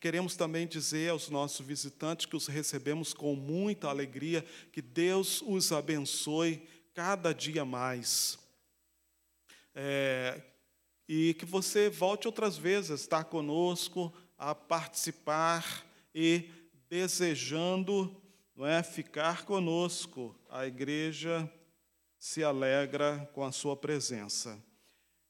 Queremos também dizer aos nossos visitantes que os recebemos com muita alegria, que Deus os abençoe cada dia mais. É, e que você volte outras vezes a estar conosco, a participar e desejando não é, ficar conosco. A igreja se alegra com a sua presença.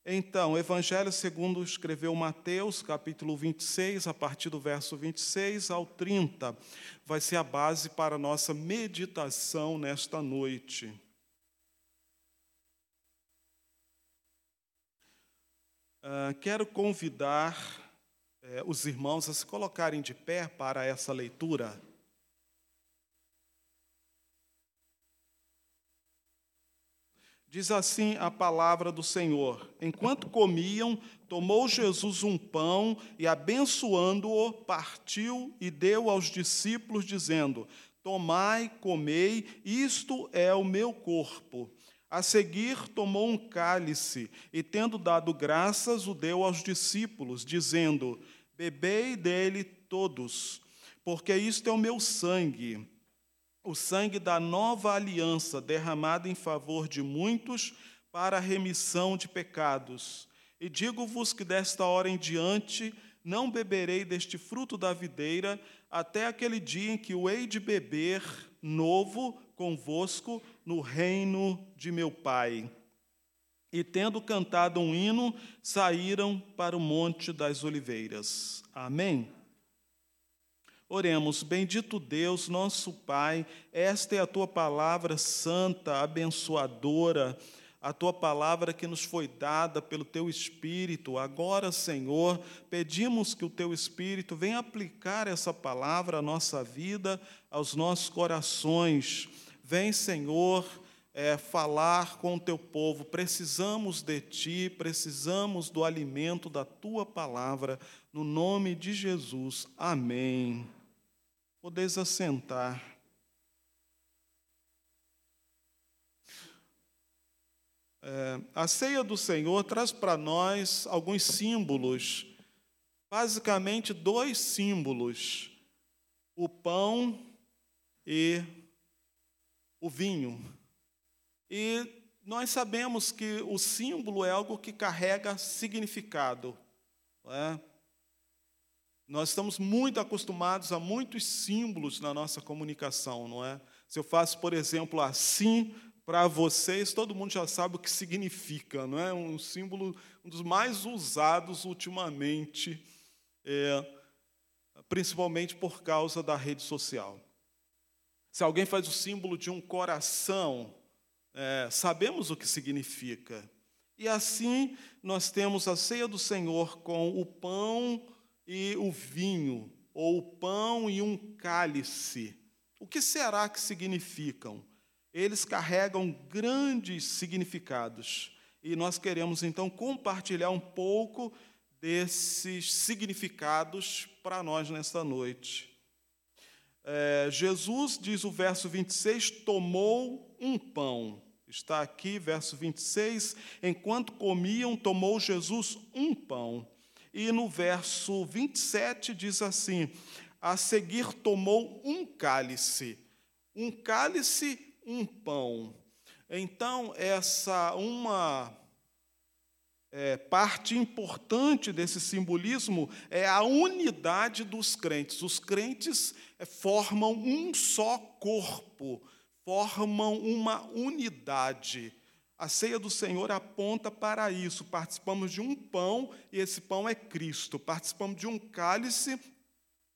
Então, o Evangelho segundo escreveu Mateus, capítulo 26, a partir do verso 26 ao 30, vai ser a base para a nossa meditação nesta noite. Uh, quero convidar uh, os irmãos a se colocarem de pé para essa leitura. Diz assim a palavra do Senhor: Enquanto comiam, tomou Jesus um pão e, abençoando-o, partiu e deu aos discípulos, dizendo: Tomai, comei, isto é o meu corpo. A seguir, tomou um cálice e, tendo dado graças, o deu aos discípulos, dizendo: Bebei dele todos, porque isto é o meu sangue o sangue da nova aliança derramado em favor de muitos para a remissão de pecados. E digo-vos que desta hora em diante não beberei deste fruto da videira até aquele dia em que o hei de beber novo convosco no reino de meu Pai. E tendo cantado um hino, saíram para o Monte das Oliveiras. Amém. Oremos, bendito Deus, nosso Pai, esta é a tua palavra santa, abençoadora, a tua palavra que nos foi dada pelo teu Espírito. Agora, Senhor, pedimos que o teu Espírito venha aplicar essa palavra à nossa vida, aos nossos corações. Vem, Senhor, é, falar com o teu povo. Precisamos de ti, precisamos do alimento da tua palavra. No nome de Jesus. Amém. Podeis assentar. É, a ceia do Senhor traz para nós alguns símbolos, basicamente dois símbolos: o pão e o vinho. E nós sabemos que o símbolo é algo que carrega significado. Não é? Nós estamos muito acostumados a muitos símbolos na nossa comunicação, não é? Se eu faço, por exemplo, assim para vocês, todo mundo já sabe o que significa, não é? Um símbolo, um dos mais usados ultimamente, é, principalmente por causa da rede social. Se alguém faz o símbolo de um coração, é, sabemos o que significa. E assim nós temos a ceia do Senhor com o pão e o vinho, ou o pão e um cálice. O que será que significam? Eles carregam grandes significados. E nós queremos então compartilhar um pouco desses significados para nós nesta noite. É, Jesus, diz o verso 26, tomou um pão. Está aqui, verso 26. Enquanto comiam, tomou Jesus um pão e no verso 27 diz assim: A seguir tomou um cálice, um cálice, um pão. Então, essa uma é, parte importante desse simbolismo é a unidade dos crentes. Os crentes é, formam um só corpo, formam uma unidade. A ceia do Senhor aponta para isso. Participamos de um pão e esse pão é Cristo. Participamos de um cálice,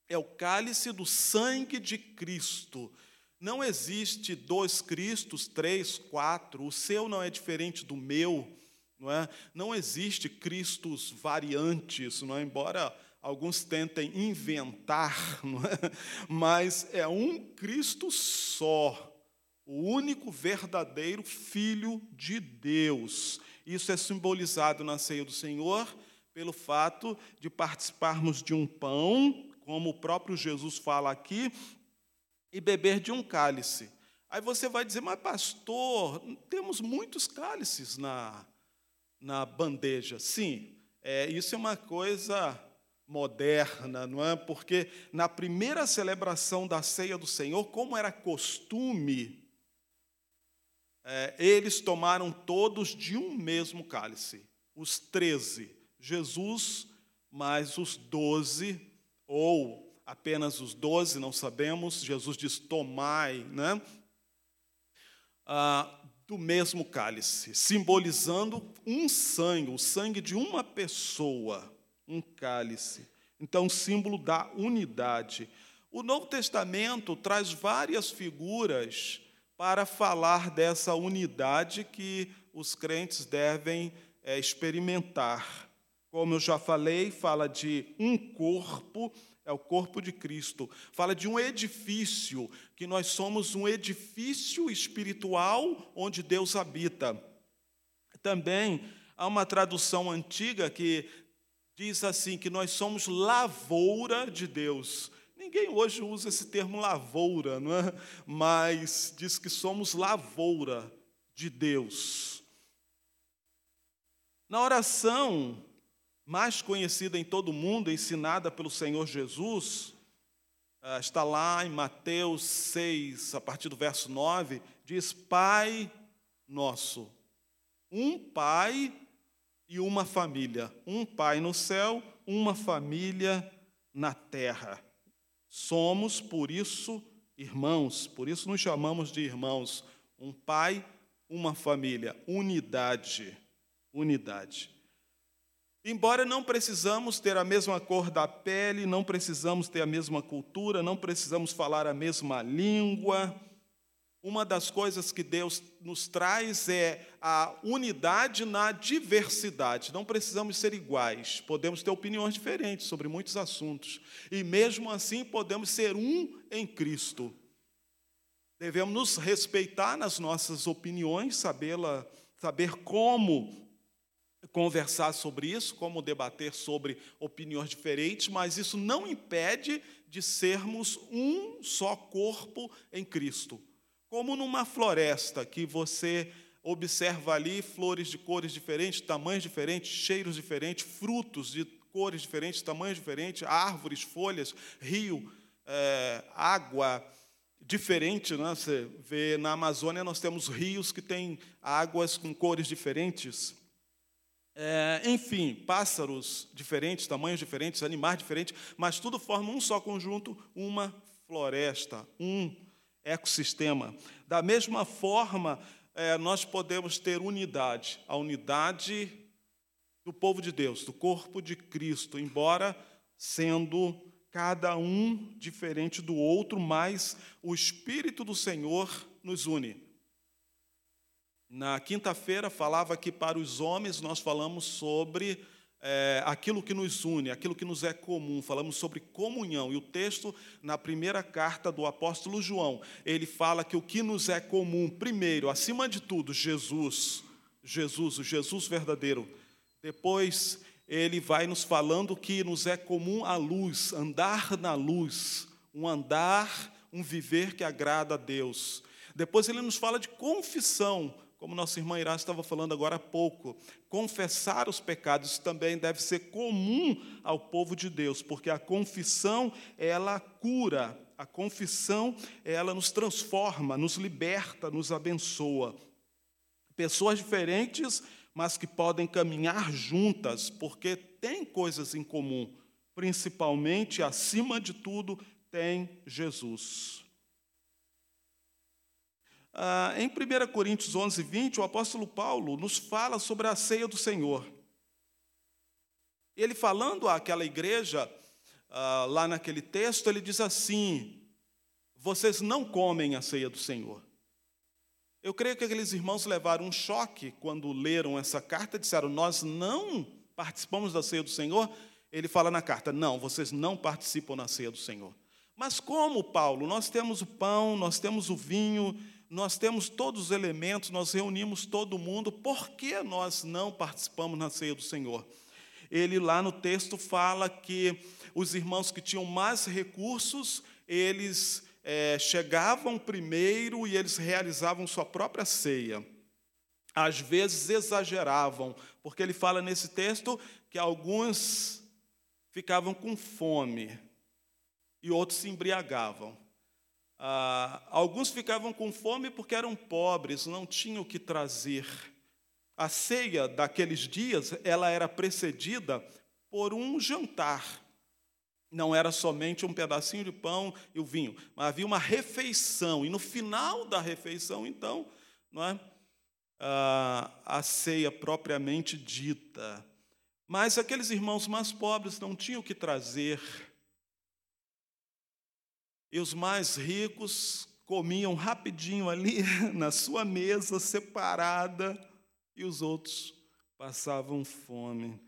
é o cálice do sangue de Cristo. Não existe dois Cristos, três, quatro. O seu não é diferente do meu, não é? Não existe Cristos variantes, não é? Embora alguns tentem inventar, não é? Mas é um Cristo só o único verdadeiro Filho de Deus. Isso é simbolizado na ceia do Senhor pelo fato de participarmos de um pão, como o próprio Jesus fala aqui, e beber de um cálice. Aí você vai dizer, mas pastor, temos muitos cálices na, na bandeja. Sim, é, isso é uma coisa moderna, não é? Porque na primeira celebração da ceia do Senhor, como era costume, é, eles tomaram todos de um mesmo cálice, os treze. Jesus mais os doze, ou apenas os doze, não sabemos. Jesus diz: tomai, né? Ah, do mesmo cálice, simbolizando um sangue, o sangue de uma pessoa, um cálice. Então, símbolo da unidade. O Novo Testamento traz várias figuras para falar dessa unidade que os crentes devem é, experimentar. Como eu já falei, fala de um corpo, é o corpo de Cristo. Fala de um edifício, que nós somos um edifício espiritual onde Deus habita. Também há uma tradução antiga que diz assim: que nós somos lavoura de Deus. Ninguém hoje usa esse termo lavoura, não é? mas diz que somos lavoura de Deus. Na oração, mais conhecida em todo o mundo, ensinada pelo Senhor Jesus, ah, está lá em Mateus 6, a partir do verso 9, diz: Pai nosso. Um pai e uma família. Um pai no céu, uma família na terra. Somos, por isso, irmãos, por isso nos chamamos de irmãos. Um pai, uma família, unidade. Unidade. Embora não precisamos ter a mesma cor da pele, não precisamos ter a mesma cultura, não precisamos falar a mesma língua, uma das coisas que Deus nos traz é a unidade na diversidade. Não precisamos ser iguais, podemos ter opiniões diferentes sobre muitos assuntos, e mesmo assim podemos ser um em Cristo. Devemos nos respeitar nas nossas opiniões, sabê-la, saber como conversar sobre isso, como debater sobre opiniões diferentes, mas isso não impede de sermos um só corpo em Cristo. Como numa floresta que você observa ali flores de cores diferentes, tamanhos diferentes, cheiros diferentes, frutos de cores diferentes, tamanhos diferentes, árvores, folhas, rio, é, água diferente. Né? Você vê na Amazônia nós temos rios que têm águas com cores diferentes. É, enfim, pássaros diferentes, tamanhos diferentes, animais diferentes, mas tudo forma um só conjunto, uma floresta, um ecossistema. Da mesma forma, é, nós podemos ter unidade, a unidade do povo de Deus, do corpo de Cristo, embora sendo cada um diferente do outro, mas o Espírito do Senhor nos une. Na quinta-feira falava que para os homens nós falamos sobre é, aquilo que nos une, aquilo que nos é comum, falamos sobre comunhão. E o texto, na primeira carta do apóstolo João, ele fala que o que nos é comum, primeiro, acima de tudo, Jesus, Jesus, o Jesus verdadeiro. Depois, ele vai nos falando que nos é comum a luz, andar na luz, um andar, um viver que agrada a Deus. Depois, ele nos fala de confissão, como nossa irmã Irá estava falando agora há pouco, confessar os pecados também deve ser comum ao povo de Deus, porque a confissão, ela cura, a confissão, ela nos transforma, nos liberta, nos abençoa. Pessoas diferentes, mas que podem caminhar juntas, porque têm coisas em comum, principalmente, acima de tudo, tem Jesus. Ah, em 1 Coríntios 11, 20, o apóstolo Paulo nos fala sobre a ceia do Senhor. Ele falando àquela igreja, ah, lá naquele texto, ele diz assim: Vocês não comem a ceia do Senhor. Eu creio que aqueles irmãos levaram um choque quando leram essa carta, disseram: Nós não participamos da ceia do Senhor. Ele fala na carta: Não, vocês não participam da ceia do Senhor. Mas como, Paulo? Nós temos o pão, nós temos o vinho, nós temos todos os elementos, nós reunimos todo mundo, por que nós não participamos na ceia do Senhor? Ele lá no texto fala que os irmãos que tinham mais recursos, eles é, chegavam primeiro e eles realizavam sua própria ceia. Às vezes exageravam, porque ele fala nesse texto que alguns ficavam com fome e outros se embriagavam. Ah, alguns ficavam com fome porque eram pobres, não tinham o que trazer. A ceia daqueles dias, ela era precedida por um jantar. Não era somente um pedacinho de pão e o vinho, mas havia uma refeição. E no final da refeição, então, não é? Ah, a ceia propriamente dita. Mas aqueles irmãos mais pobres não tinham o que trazer e os mais ricos comiam rapidinho ali na sua mesa separada e os outros passavam fome.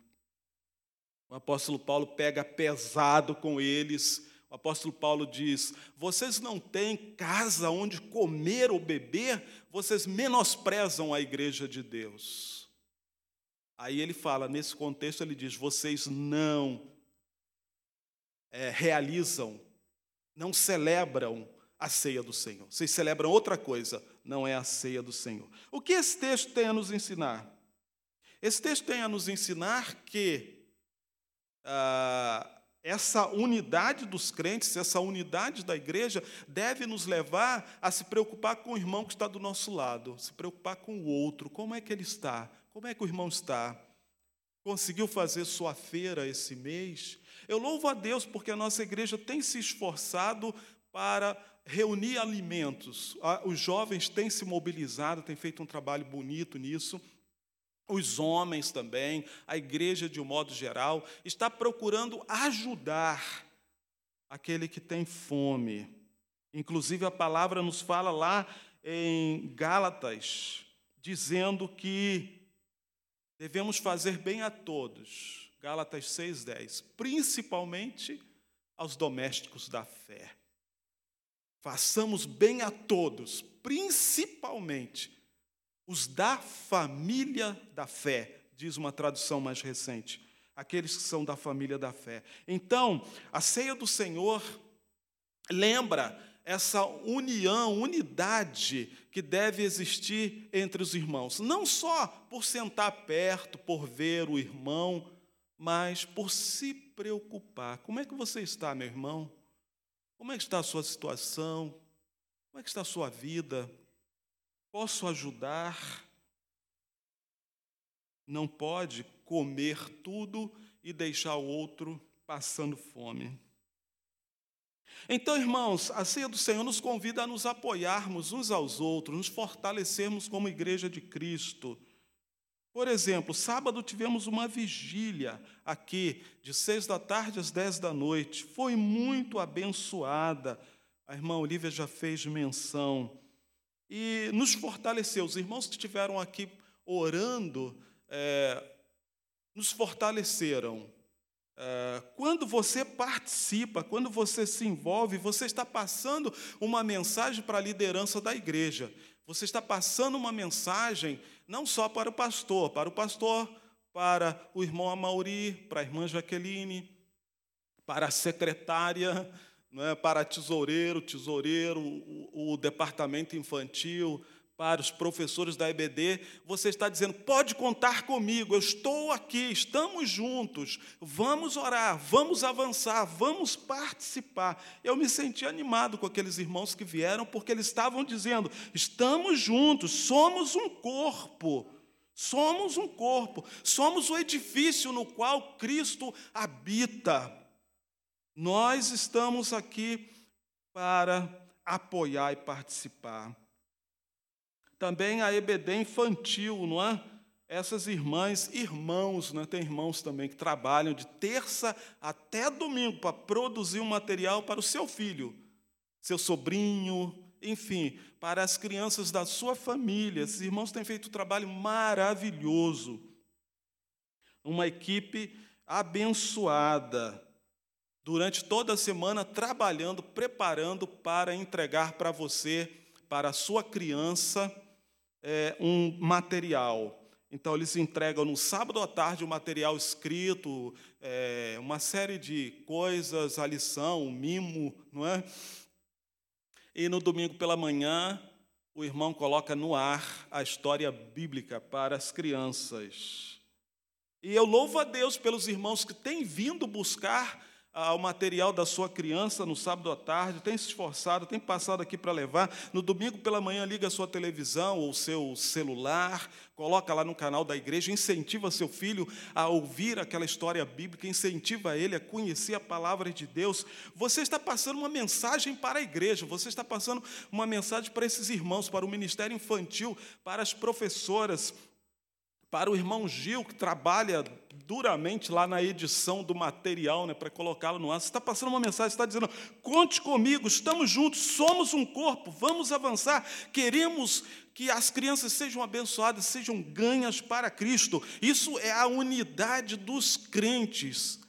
O apóstolo Paulo pega pesado com eles. O apóstolo Paulo diz: Vocês não têm casa onde comer ou beber, vocês menosprezam a igreja de Deus. Aí ele fala, nesse contexto, ele diz: Vocês não é, realizam não celebram a ceia do Senhor. Vocês celebram outra coisa, não é a ceia do Senhor. O que esse texto tem a nos ensinar? Esse texto tem a nos ensinar que ah, essa unidade dos crentes, essa unidade da igreja, deve nos levar a se preocupar com o irmão que está do nosso lado, se preocupar com o outro. Como é que ele está? Como é que o irmão está? Conseguiu fazer sua feira esse mês? Eu louvo a Deus porque a nossa igreja tem se esforçado para reunir alimentos. Os jovens têm se mobilizado, têm feito um trabalho bonito nisso. Os homens também, a igreja de um modo geral, está procurando ajudar aquele que tem fome. Inclusive, a palavra nos fala lá em Gálatas, dizendo que devemos fazer bem a todos, Gálatas 6,10. Principalmente aos domésticos da fé. Façamos bem a todos, principalmente os da família da fé, diz uma tradução mais recente. Aqueles que são da família da fé. Então, a ceia do Senhor lembra essa união, unidade que deve existir entre os irmãos. Não só por sentar perto, por ver o irmão, mas por se preocupar. Como é que você está, meu irmão? Como é que está a sua situação? Como é que está a sua vida? Posso ajudar? Não pode comer tudo e deixar o outro passando fome. Então, irmãos, a ceia do Senhor nos convida a nos apoiarmos uns aos outros, nos fortalecermos como igreja de Cristo por exemplo, sábado tivemos uma vigília aqui, de seis da tarde às dez da noite. Foi muito abençoada. A irmã Olivia já fez menção. E nos fortaleceu. Os irmãos que estiveram aqui orando é, nos fortaleceram. É, quando você participa, quando você se envolve, você está passando uma mensagem para a liderança da igreja. Você está passando uma mensagem não só para o pastor, para o pastor, para o irmão Amauri, para a irmã Jaqueline, para a secretária, é, para tesoureiro, tesoureiro, o, o departamento infantil, para os professores da EBD, você está dizendo: pode contar comigo, eu estou aqui, estamos juntos, vamos orar, vamos avançar, vamos participar. Eu me senti animado com aqueles irmãos que vieram, porque eles estavam dizendo: estamos juntos, somos um corpo. Somos um corpo, somos o edifício no qual Cristo habita. Nós estamos aqui para apoiar e participar. Também a EBD infantil, não é? Essas irmãs, irmãos, né? tem irmãos também que trabalham de terça até domingo para produzir um material para o seu filho, seu sobrinho, enfim, para as crianças da sua família. Esses irmãos têm feito um trabalho maravilhoso. Uma equipe abençoada, durante toda a semana trabalhando, preparando para entregar para você, para a sua criança, é, um material. Então, eles entregam no sábado à tarde o um material escrito, é, uma série de coisas, a lição, o mimo, não é? E no domingo pela manhã, o irmão coloca no ar a história bíblica para as crianças. E eu louvo a Deus pelos irmãos que têm vindo buscar ah, o material da sua criança no sábado à tarde, tem se esforçado, tem passado aqui para levar. No domingo pela manhã, liga a sua televisão ou seu celular, coloca lá no canal da igreja, incentiva seu filho a ouvir aquela história bíblica, incentiva ele a conhecer a palavra de Deus. Você está passando uma mensagem para a igreja, você está passando uma mensagem para esses irmãos, para o ministério infantil, para as professoras, para o irmão Gil, que trabalha duramente lá na edição do material, né, para colocá-lo no ar. Você está passando uma mensagem, está dizendo: conte comigo, estamos juntos, somos um corpo, vamos avançar, queremos que as crianças sejam abençoadas, sejam ganhas para Cristo. Isso é a unidade dos crentes.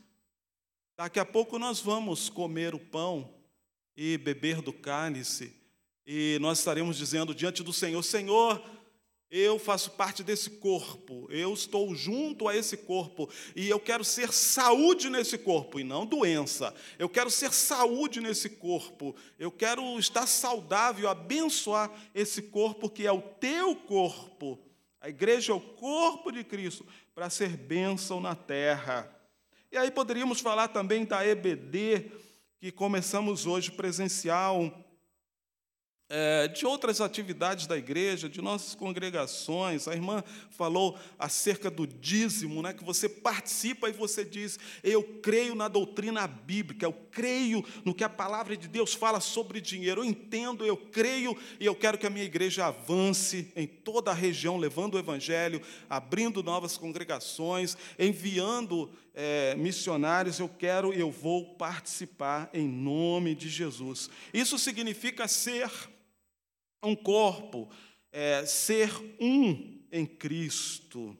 Daqui a pouco nós vamos comer o pão e beber do cálice, e nós estaremos dizendo diante do Senhor: Senhor, eu faço parte desse corpo, eu estou junto a esse corpo e eu quero ser saúde nesse corpo e não doença. Eu quero ser saúde nesse corpo, eu quero estar saudável, abençoar esse corpo que é o teu corpo. A igreja é o corpo de Cristo para ser bênção na terra. E aí poderíamos falar também da EBD, que começamos hoje presencial é, de outras atividades da igreja, de nossas congregações. A irmã falou acerca do dízimo, né, que você participa e você diz: Eu creio na doutrina bíblica, eu creio no que a palavra de Deus fala sobre dinheiro, eu entendo, eu creio e eu quero que a minha igreja avance em toda a região, levando o evangelho, abrindo novas congregações, enviando é, missionários, eu quero e eu vou participar em nome de Jesus. Isso significa ser um corpo, é, ser um em Cristo.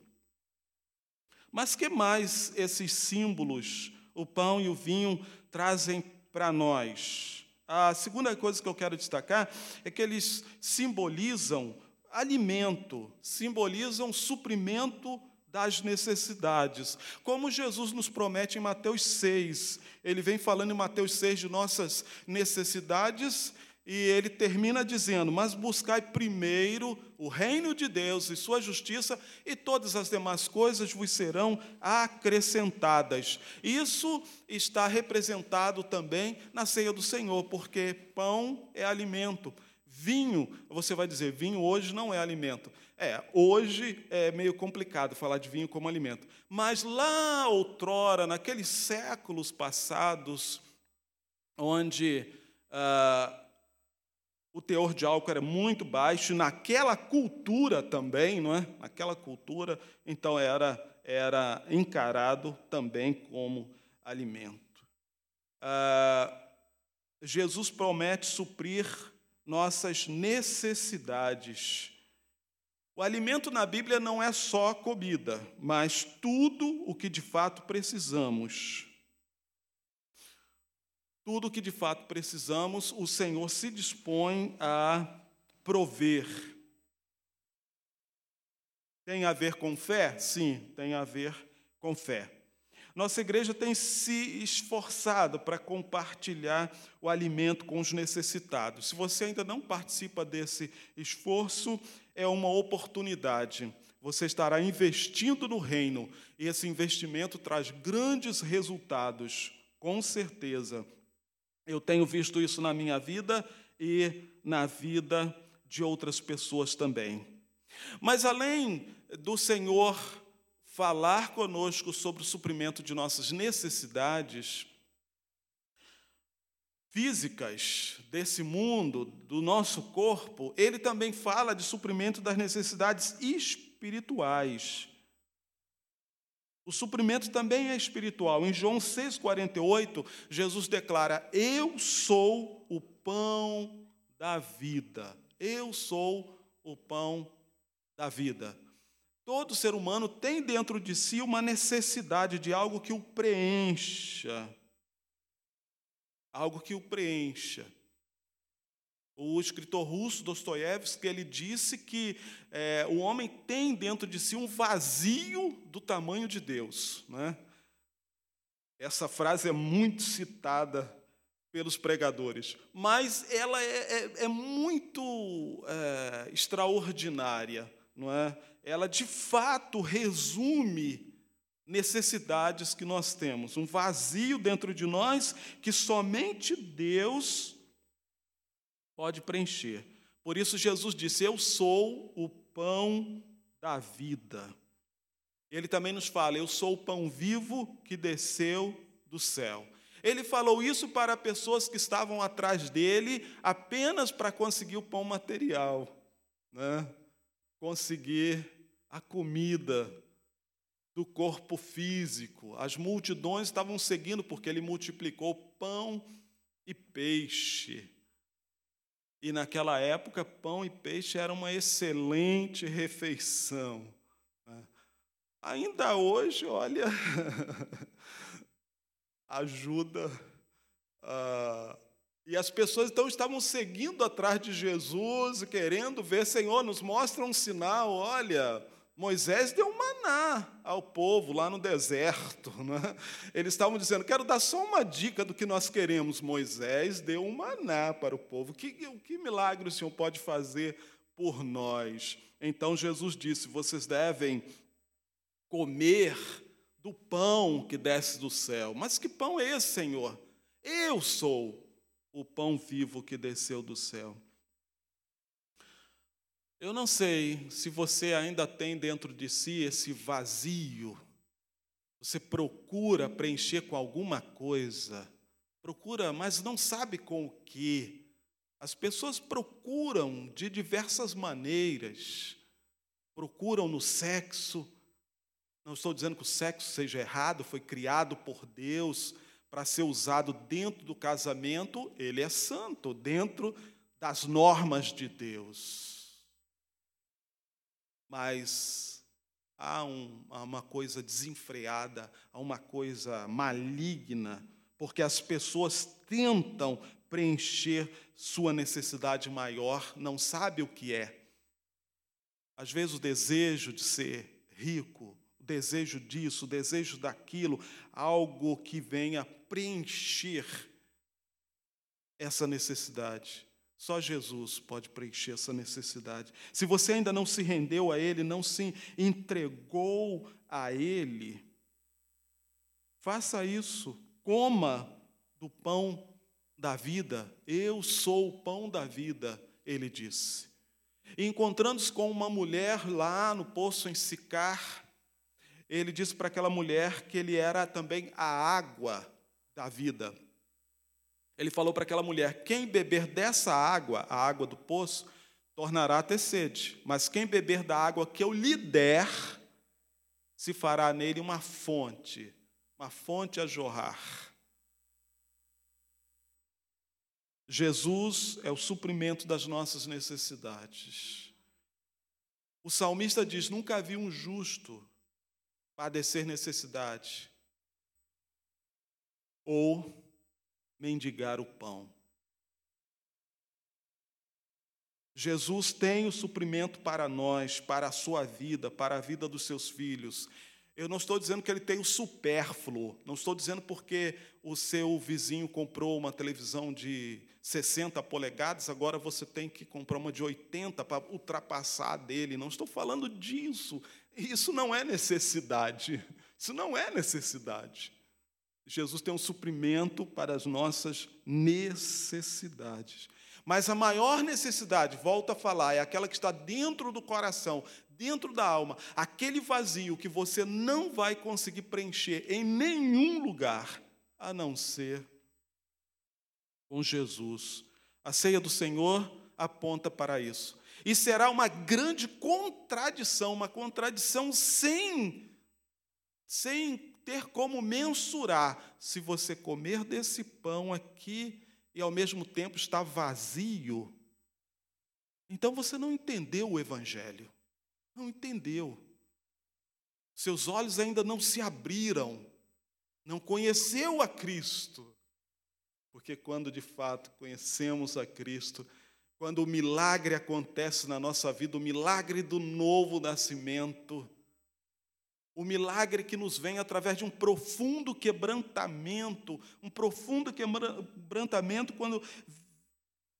Mas que mais esses símbolos, o pão e o vinho, trazem para nós? A segunda coisa que eu quero destacar é que eles simbolizam alimento, simbolizam suprimento das necessidades. Como Jesus nos promete em Mateus 6, ele vem falando em Mateus 6 de nossas necessidades e ele termina dizendo: Mas buscai primeiro o reino de Deus e sua justiça, e todas as demais coisas vos serão acrescentadas. Isso está representado também na ceia do Senhor, porque pão é alimento. Vinho, você vai dizer, vinho hoje não é alimento. É, hoje é meio complicado falar de vinho como alimento. Mas lá outrora, naqueles séculos passados, onde. Ah, o teor de álcool era muito baixo, naquela cultura também, não é? Naquela cultura, então era, era encarado também como alimento. Ah, Jesus promete suprir nossas necessidades. O alimento na Bíblia não é só comida, mas tudo o que de fato precisamos. Tudo o que de fato precisamos, o Senhor se dispõe a prover. Tem a ver com fé? Sim, tem a ver com fé. Nossa igreja tem se esforçado para compartilhar o alimento com os necessitados. Se você ainda não participa desse esforço, é uma oportunidade. Você estará investindo no reino e esse investimento traz grandes resultados, com certeza, eu tenho visto isso na minha vida e na vida de outras pessoas também. Mas além do Senhor falar conosco sobre o suprimento de nossas necessidades físicas desse mundo, do nosso corpo, ele também fala de suprimento das necessidades espirituais. O suprimento também é espiritual. Em João 6,48, Jesus declara: Eu sou o pão da vida. Eu sou o pão da vida. Todo ser humano tem dentro de si uma necessidade de algo que o preencha. Algo que o preencha. O escritor russo Dostoiévski ele disse que é, o homem tem dentro de si um vazio do tamanho de Deus. Né? Essa frase é muito citada pelos pregadores, mas ela é, é, é muito é, extraordinária, não é? Ela de fato resume necessidades que nós temos, um vazio dentro de nós que somente Deus pode preencher. Por isso Jesus disse: Eu sou o pão da vida. Ele também nos fala: Eu sou o pão vivo que desceu do céu. Ele falou isso para pessoas que estavam atrás dele apenas para conseguir o pão material, né? conseguir a comida do corpo físico. As multidões estavam seguindo porque ele multiplicou pão e peixe. E naquela época, pão e peixe era uma excelente refeição. Né? Ainda hoje, olha, ajuda. Uh, e as pessoas então estavam seguindo atrás de Jesus, querendo ver, Senhor, nos mostra um sinal, olha, Moisés deu um maná ao povo lá no deserto. Né? Eles estavam dizendo: quero dar só uma dica do que nós queremos. Moisés deu um maná para o povo. Que, que milagre o Senhor pode fazer por nós? Então Jesus disse: vocês devem comer do pão que desce do céu. Mas que pão é esse, Senhor? Eu sou o pão vivo que desceu do céu. Eu não sei se você ainda tem dentro de si esse vazio. Você procura preencher com alguma coisa, procura, mas não sabe com o que. As pessoas procuram de diversas maneiras. Procuram no sexo. Não estou dizendo que o sexo seja errado, foi criado por Deus para ser usado dentro do casamento, ele é santo, dentro das normas de Deus mas há, um, uma coisa desenfreada, há uma coisa maligna, porque as pessoas tentam preencher sua necessidade maior, não sabe o que é. Às vezes o desejo de ser rico, o desejo disso, o desejo daquilo, algo que venha preencher essa necessidade. Só Jesus pode preencher essa necessidade. Se você ainda não se rendeu a Ele, não se entregou a Ele, faça isso. Coma do pão da vida. Eu sou o pão da vida, ele disse. Encontrando-se com uma mulher lá no poço em Sicar, ele disse para aquela mulher que ele era também a água da vida. Ele falou para aquela mulher: quem beber dessa água, a água do poço, tornará a ter sede, mas quem beber da água que eu lhe der, se fará nele uma fonte, uma fonte a jorrar. Jesus é o suprimento das nossas necessidades. O salmista diz: Nunca vi um justo padecer necessidade, ou mendigar o pão. Jesus tem o suprimento para nós, para a sua vida, para a vida dos seus filhos. Eu não estou dizendo que ele tem o supérfluo, não estou dizendo porque o seu vizinho comprou uma televisão de 60 polegadas, agora você tem que comprar uma de 80 para ultrapassar a dele. Não estou falando disso. Isso não é necessidade. Isso não é necessidade. Jesus tem um suprimento para as nossas necessidades. Mas a maior necessidade, volta a falar, é aquela que está dentro do coração, dentro da alma, aquele vazio que você não vai conseguir preencher em nenhum lugar, a não ser com Jesus. A ceia do Senhor aponta para isso. E será uma grande contradição, uma contradição sem, sem ter como mensurar se você comer desse pão aqui e ao mesmo tempo está vazio. Então você não entendeu o Evangelho, não entendeu. Seus olhos ainda não se abriram, não conheceu a Cristo. Porque quando de fato conhecemos a Cristo, quando o milagre acontece na nossa vida, o milagre do novo nascimento, o milagre que nos vem através de um profundo quebrantamento, um profundo quebrantamento quando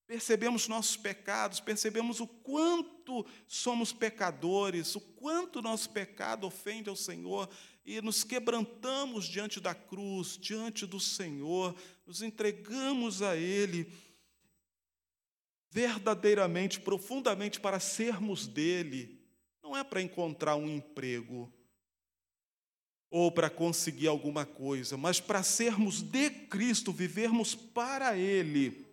percebemos nossos pecados, percebemos o quanto somos pecadores, o quanto nosso pecado ofende ao Senhor, e nos quebrantamos diante da cruz, diante do Senhor, nos entregamos a Ele verdadeiramente, profundamente para sermos dele, não é para encontrar um emprego ou para conseguir alguma coisa, mas para sermos de Cristo, vivermos para Ele.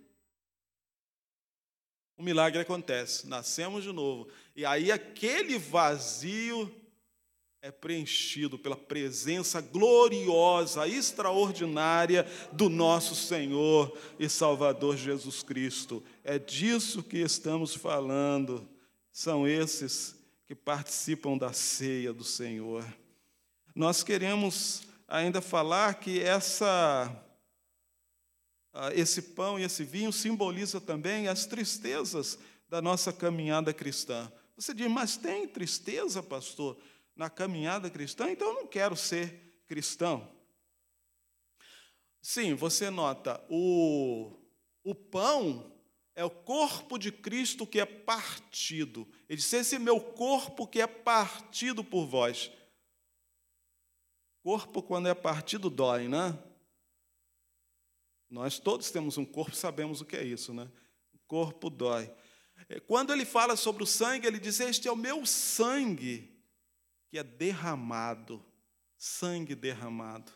O milagre acontece, nascemos de novo, e aí aquele vazio é preenchido pela presença gloriosa, extraordinária do nosso Senhor e Salvador Jesus Cristo. É disso que estamos falando. São esses que participam da ceia do Senhor. Nós queremos ainda falar que essa ah, esse pão e esse vinho simboliza também as tristezas da nossa caminhada cristã. Você diz, mas tem tristeza, pastor? na caminhada cristã, então eu não quero ser cristão. Sim, você nota, o, o pão é o corpo de Cristo que é partido. Ele disse: Esse é meu corpo que é partido por vós. Corpo, quando é partido, dói, né? Nós todos temos um corpo, sabemos o que é isso, né? O corpo dói. Quando ele fala sobre o sangue, ele diz: Este é o meu sangue que é derramado, sangue derramado,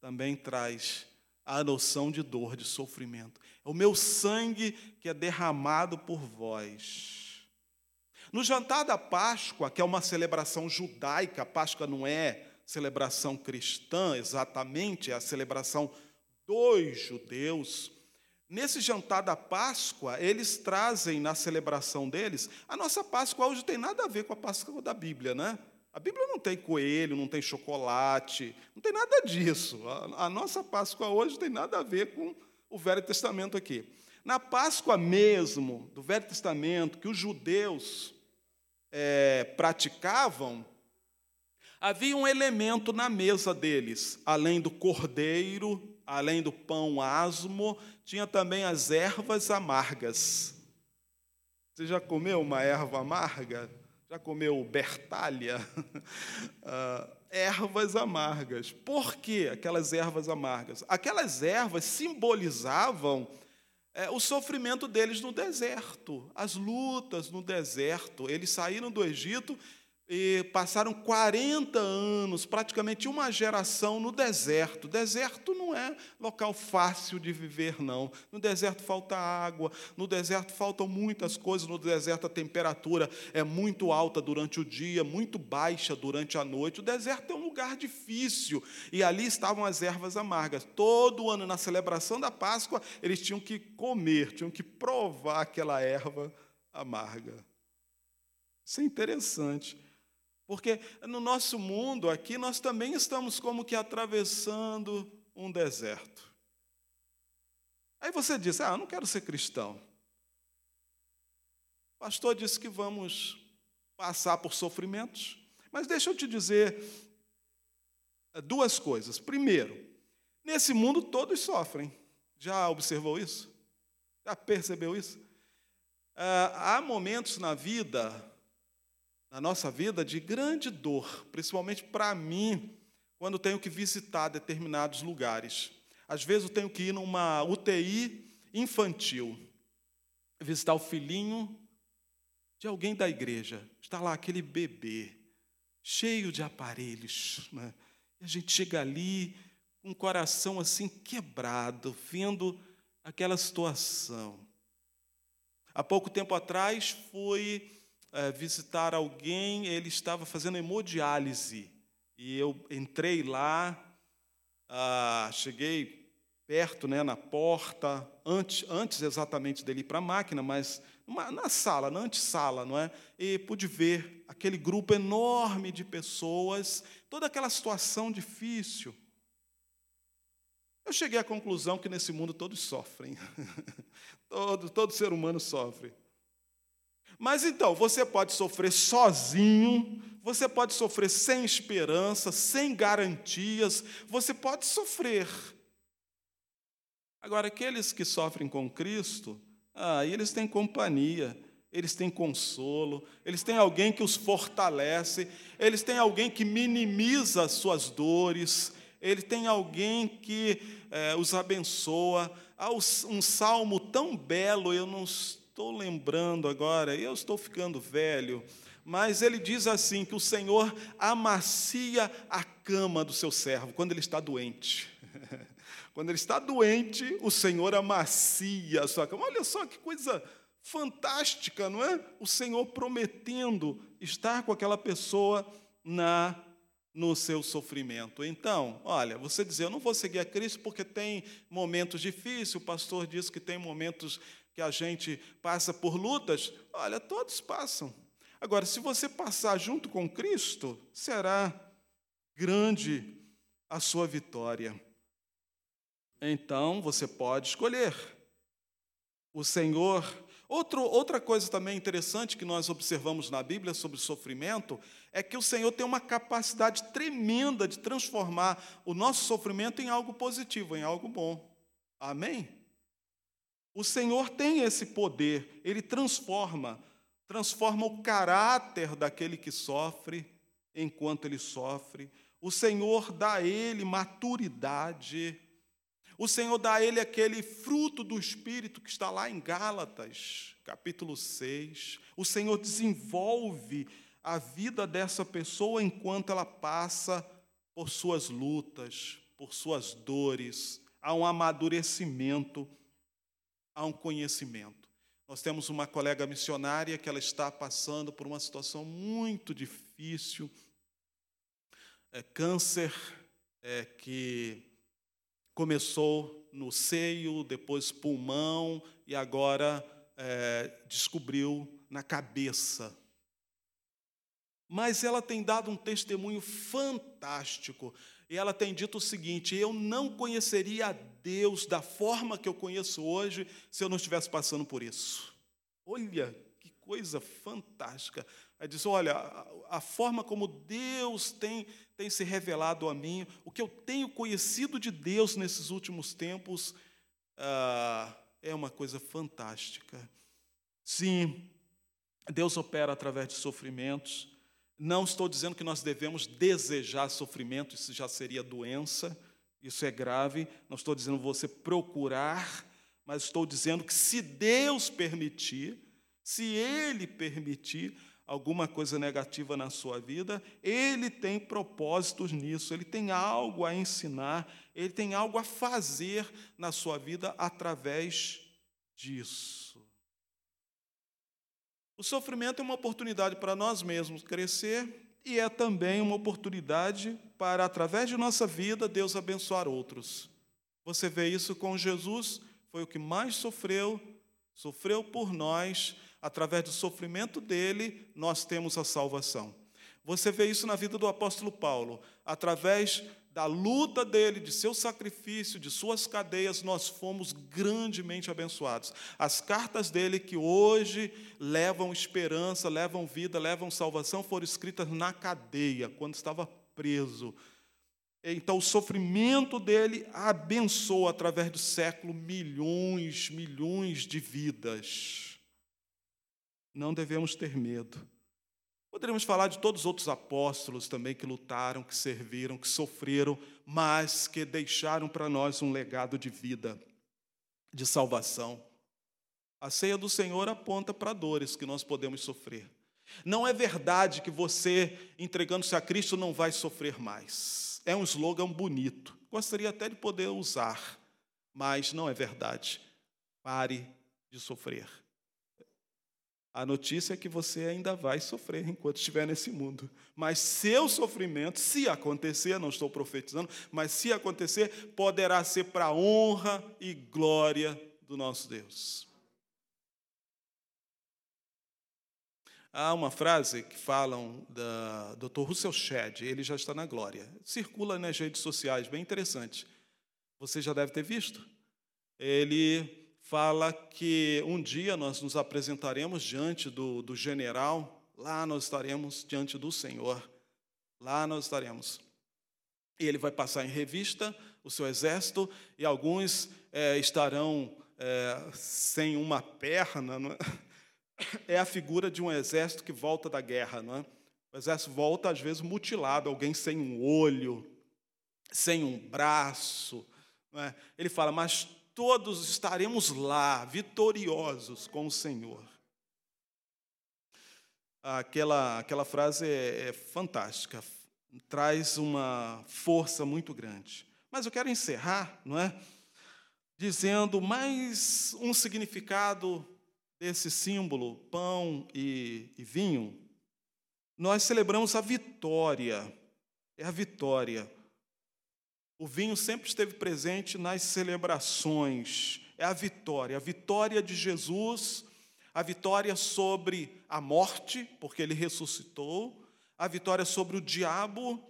também traz a noção de dor, de sofrimento. É o meu sangue que é derramado por vós. No jantar da Páscoa, que é uma celebração judaica, a Páscoa não é celebração cristã exatamente, é a celebração dos judeus. Nesse jantar da Páscoa, eles trazem na celebração deles, a nossa Páscoa hoje tem nada a ver com a Páscoa da Bíblia, né? A Bíblia não tem coelho, não tem chocolate, não tem nada disso. A, nossa Páscoa hoje tem nada a ver com o Velho Testamento aqui. Na Páscoa mesmo, do Velho Testamento, que os judeus é, praticavam, havia um elemento na mesa deles, além do cordeiro, além do pão asmo, tinha também as ervas amargas. Você já comeu uma erva amarga? Já comeu bertalha? uh, ervas amargas. Por que aquelas ervas amargas? Aquelas ervas simbolizavam é, o sofrimento deles no deserto, as lutas no deserto. Eles saíram do Egito e passaram 40 anos, praticamente uma geração no deserto. Deserto não é local fácil de viver, não. No deserto falta água, no deserto faltam muitas coisas, no deserto a temperatura é muito alta durante o dia, muito baixa durante a noite. O deserto é um lugar difícil e ali estavam as ervas amargas. Todo ano, na celebração da Páscoa, eles tinham que comer, tinham que provar aquela erva amarga. Isso é interessante. Porque no nosso mundo aqui nós também estamos como que atravessando um deserto. Aí você diz: Ah, eu não quero ser cristão. O pastor disse que vamos passar por sofrimentos. Mas deixa eu te dizer eh, duas coisas. Primeiro, nesse mundo todos sofrem. Já observou isso? Já percebeu isso? Ah, há momentos na vida na nossa vida de grande dor, principalmente para mim, quando tenho que visitar determinados lugares. Às vezes eu tenho que ir numa UTI infantil, visitar o filhinho de alguém da igreja. Está lá aquele bebê, cheio de aparelhos. Né? E a gente chega ali com o coração assim quebrado, vendo aquela situação. Há pouco tempo atrás fui visitar alguém, ele estava fazendo hemodiálise. E eu entrei lá, ah, cheguei perto, né, na porta, antes, antes exatamente dele ir para a máquina, mas na sala, na antessala, não é? E pude ver aquele grupo enorme de pessoas, toda aquela situação difícil. Eu cheguei à conclusão que nesse mundo todos sofrem. todo, todo ser humano sofre. Mas então, você pode sofrer sozinho, você pode sofrer sem esperança, sem garantias, você pode sofrer. Agora, aqueles que sofrem com Cristo, ah, eles têm companhia, eles têm consolo, eles têm alguém que os fortalece, eles têm alguém que minimiza as suas dores, eles têm alguém que é, os abençoa. Há um salmo tão belo, eu não estou lembrando agora, eu estou ficando velho, mas ele diz assim: que o Senhor amacia a cama do seu servo quando ele está doente. Quando ele está doente, o Senhor amacia a sua cama. Olha só que coisa fantástica, não é? O Senhor prometendo estar com aquela pessoa na no seu sofrimento. Então, olha, você dizer, eu não vou seguir a Cristo porque tem momentos difíceis, o pastor diz que tem momentos que a gente passa por lutas. Olha, todos passam. Agora, se você passar junto com Cristo, será grande a sua vitória. Então, você pode escolher. O Senhor Outro, outra coisa também interessante que nós observamos na Bíblia sobre sofrimento é que o Senhor tem uma capacidade tremenda de transformar o nosso sofrimento em algo positivo, em algo bom. Amém? O Senhor tem esse poder, ele transforma, transforma o caráter daquele que sofre enquanto ele sofre. O Senhor dá a ele maturidade. O Senhor dá a ele aquele fruto do Espírito que está lá em Gálatas, capítulo 6. O Senhor desenvolve a vida dessa pessoa enquanto ela passa por suas lutas, por suas dores, há um amadurecimento, há um conhecimento. Nós temos uma colega missionária que ela está passando por uma situação muito difícil, é, câncer é, que Começou no seio, depois pulmão e agora é, descobriu na cabeça. Mas ela tem dado um testemunho fantástico. E ela tem dito o seguinte: eu não conheceria a Deus da forma que eu conheço hoje se eu não estivesse passando por isso. Olha que coisa fantástica. Ela diz: olha, a, a forma como Deus tem tem se revelado a mim, o que eu tenho conhecido de Deus nesses últimos tempos, ah, é uma coisa fantástica. Sim, Deus opera através de sofrimentos. Não estou dizendo que nós devemos desejar sofrimento, isso já seria doença, isso é grave. Não estou dizendo você procurar, mas estou dizendo que se Deus permitir, se Ele permitir, alguma coisa negativa na sua vida, ele tem propósitos nisso, ele tem algo a ensinar, ele tem algo a fazer na sua vida através disso. O sofrimento é uma oportunidade para nós mesmos crescer e é também uma oportunidade para, através de nossa vida, Deus abençoar outros. Você vê isso com Jesus, foi o que mais sofreu, sofreu por nós através do sofrimento dele, nós temos a salvação. Você vê isso na vida do apóstolo Paulo. Através da luta dele, de seu sacrifício, de suas cadeias, nós fomos grandemente abençoados. As cartas dele, que hoje levam esperança, levam vida, levam salvação, foram escritas na cadeia, quando estava preso. Então, o sofrimento dele abençoa, através do século, milhões, milhões de vidas não devemos ter medo. Poderíamos falar de todos os outros apóstolos também que lutaram, que serviram, que sofreram, mas que deixaram para nós um legado de vida, de salvação. A ceia do Senhor aponta para dores que nós podemos sofrer. Não é verdade que você, entregando-se a Cristo, não vai sofrer mais. É um slogan bonito. Gostaria até de poder usar, mas não é verdade. Pare de sofrer. A notícia é que você ainda vai sofrer enquanto estiver nesse mundo. Mas seu sofrimento, se acontecer, não estou profetizando, mas se acontecer, poderá ser para a honra e glória do nosso Deus. Há uma frase que falam da Dr. Russell Shedd, ele já está na glória. Circula nas redes sociais, bem interessante. Você já deve ter visto. Ele fala que um dia nós nos apresentaremos diante do, do general, lá nós estaremos diante do Senhor, lá nós estaremos. E ele vai passar em revista o seu exército, e alguns é, estarão é, sem uma perna, é? é a figura de um exército que volta da guerra, não é? O exército volta, às vezes, mutilado, alguém sem um olho, sem um braço. É? Ele fala, mas todos estaremos lá, vitoriosos com o Senhor. Aquela, aquela frase é, é fantástica, traz uma força muito grande. Mas eu quero encerrar, não é? Dizendo mais um significado desse símbolo, pão e, e vinho. Nós celebramos a vitória, é a vitória. O vinho sempre esteve presente nas celebrações, é a vitória, a vitória de Jesus, a vitória sobre a morte, porque ele ressuscitou, a vitória sobre o diabo,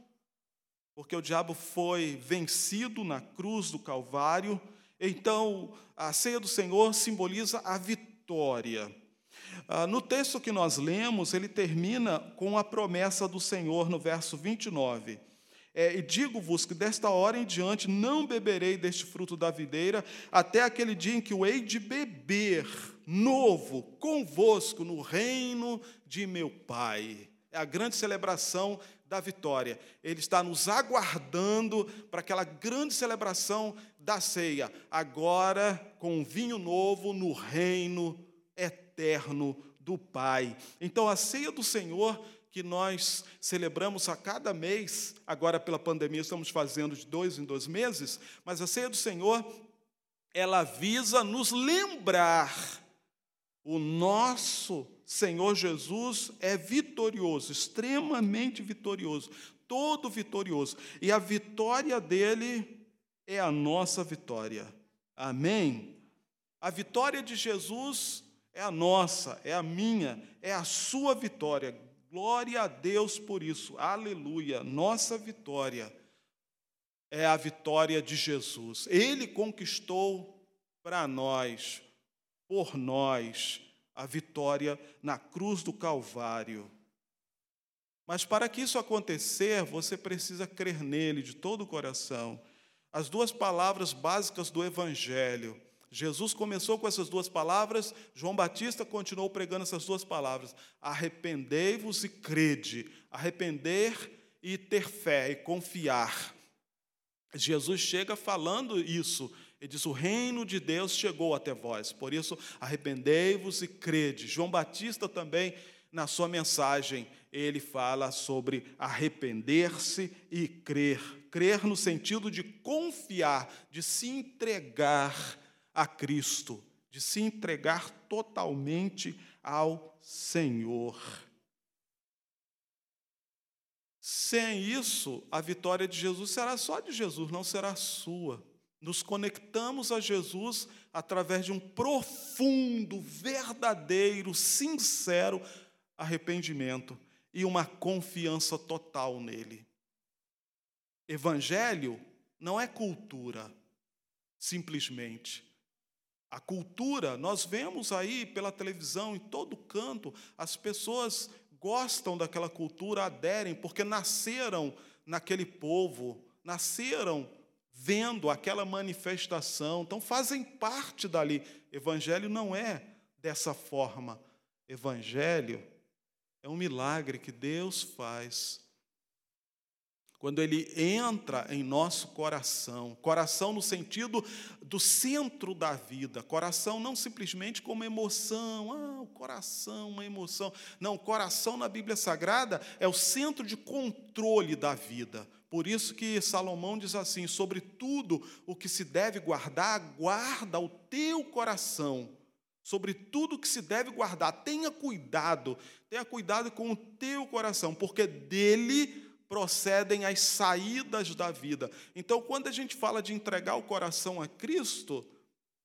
porque o diabo foi vencido na cruz do Calvário. Então, a ceia do Senhor simboliza a vitória. Ah, no texto que nós lemos, ele termina com a promessa do Senhor no verso 29. É, e digo-vos que desta hora em diante não beberei deste fruto da videira, até aquele dia em que o hei de beber novo convosco no reino de meu Pai. É a grande celebração da vitória. Ele está nos aguardando para aquela grande celebração da ceia, agora com vinho novo no reino eterno do Pai. Então, a ceia do Senhor que nós celebramos a cada mês, agora pela pandemia estamos fazendo de dois em dois meses, mas a ceia do Senhor, ela visa nos lembrar o nosso Senhor Jesus é vitorioso, extremamente vitorioso, todo vitorioso. E a vitória dele é a nossa vitória. Amém? A vitória de Jesus é a nossa, é a minha, é a sua vitória. Glória a Deus por isso. Aleluia. Nossa vitória é a vitória de Jesus. Ele conquistou para nós, por nós a vitória na cruz do Calvário. Mas para que isso acontecer, você precisa crer nele de todo o coração. As duas palavras básicas do Evangelho. Jesus começou com essas duas palavras, João Batista continuou pregando essas duas palavras: arrependei-vos e crede. Arrepender e ter fé e confiar. Jesus chega falando isso ele diz: O reino de Deus chegou até vós, por isso arrependei-vos e crede. João Batista também, na sua mensagem, ele fala sobre arrepender-se e crer. Crer no sentido de confiar, de se entregar a Cristo, de se entregar totalmente ao Senhor. Sem isso, a vitória de Jesus será só de Jesus, não será sua nos conectamos a Jesus através de um profundo, verdadeiro, sincero arrependimento e uma confiança total nele. Evangelho não é cultura, simplesmente. A cultura, nós vemos aí pela televisão, em todo canto, as pessoas gostam daquela cultura, aderem, porque nasceram naquele povo, nasceram vendo aquela manifestação, então fazem parte dali. Evangelho não é dessa forma. Evangelho é um milagre que Deus faz quando ele entra em nosso coração, coração no sentido do centro da vida, coração não simplesmente como emoção, ah, o coração, uma emoção. Não, coração na Bíblia Sagrada é o centro de controle da vida. Por isso que Salomão diz assim: sobre tudo o que se deve guardar, guarda o teu coração. Sobre tudo o que se deve guardar, tenha cuidado, tenha cuidado com o teu coração, porque dele procedem as saídas da vida. Então, quando a gente fala de entregar o coração a Cristo,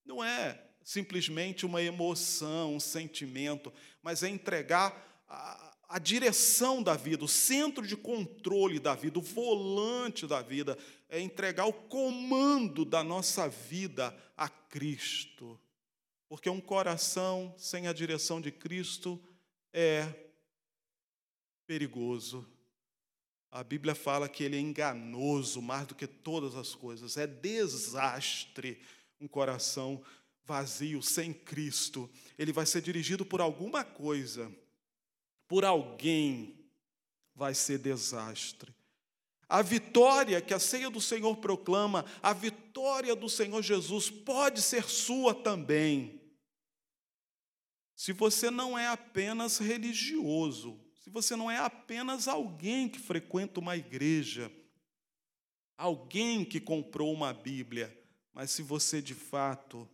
não é simplesmente uma emoção, um sentimento, mas é entregar a, a direção da vida, o centro de controle da vida, o volante da vida, é entregar o comando da nossa vida a Cristo. Porque um coração sem a direção de Cristo é perigoso. A Bíblia fala que ele é enganoso mais do que todas as coisas, é desastre um coração vazio, sem Cristo, ele vai ser dirigido por alguma coisa, por alguém, vai ser desastre. A vitória que a ceia do Senhor proclama, a vitória do Senhor Jesus pode ser sua também. Se você não é apenas religioso, se você não é apenas alguém que frequenta uma igreja, alguém que comprou uma Bíblia, mas se você de fato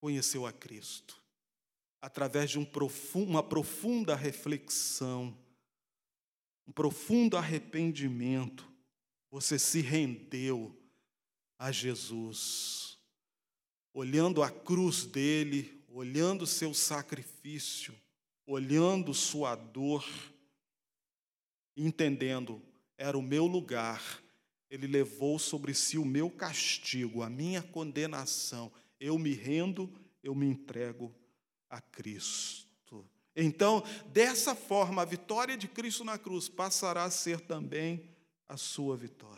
conheceu a Cristo, através de um profundo, uma profunda reflexão, um profundo arrependimento, você se rendeu a Jesus, olhando a cruz dele, olhando seu sacrifício, olhando sua dor, entendendo, era o meu lugar, ele levou sobre si o meu castigo, a minha condenação eu me rendo, eu me entrego a Cristo. Então, dessa forma, a vitória de Cristo na cruz passará a ser também a sua vitória.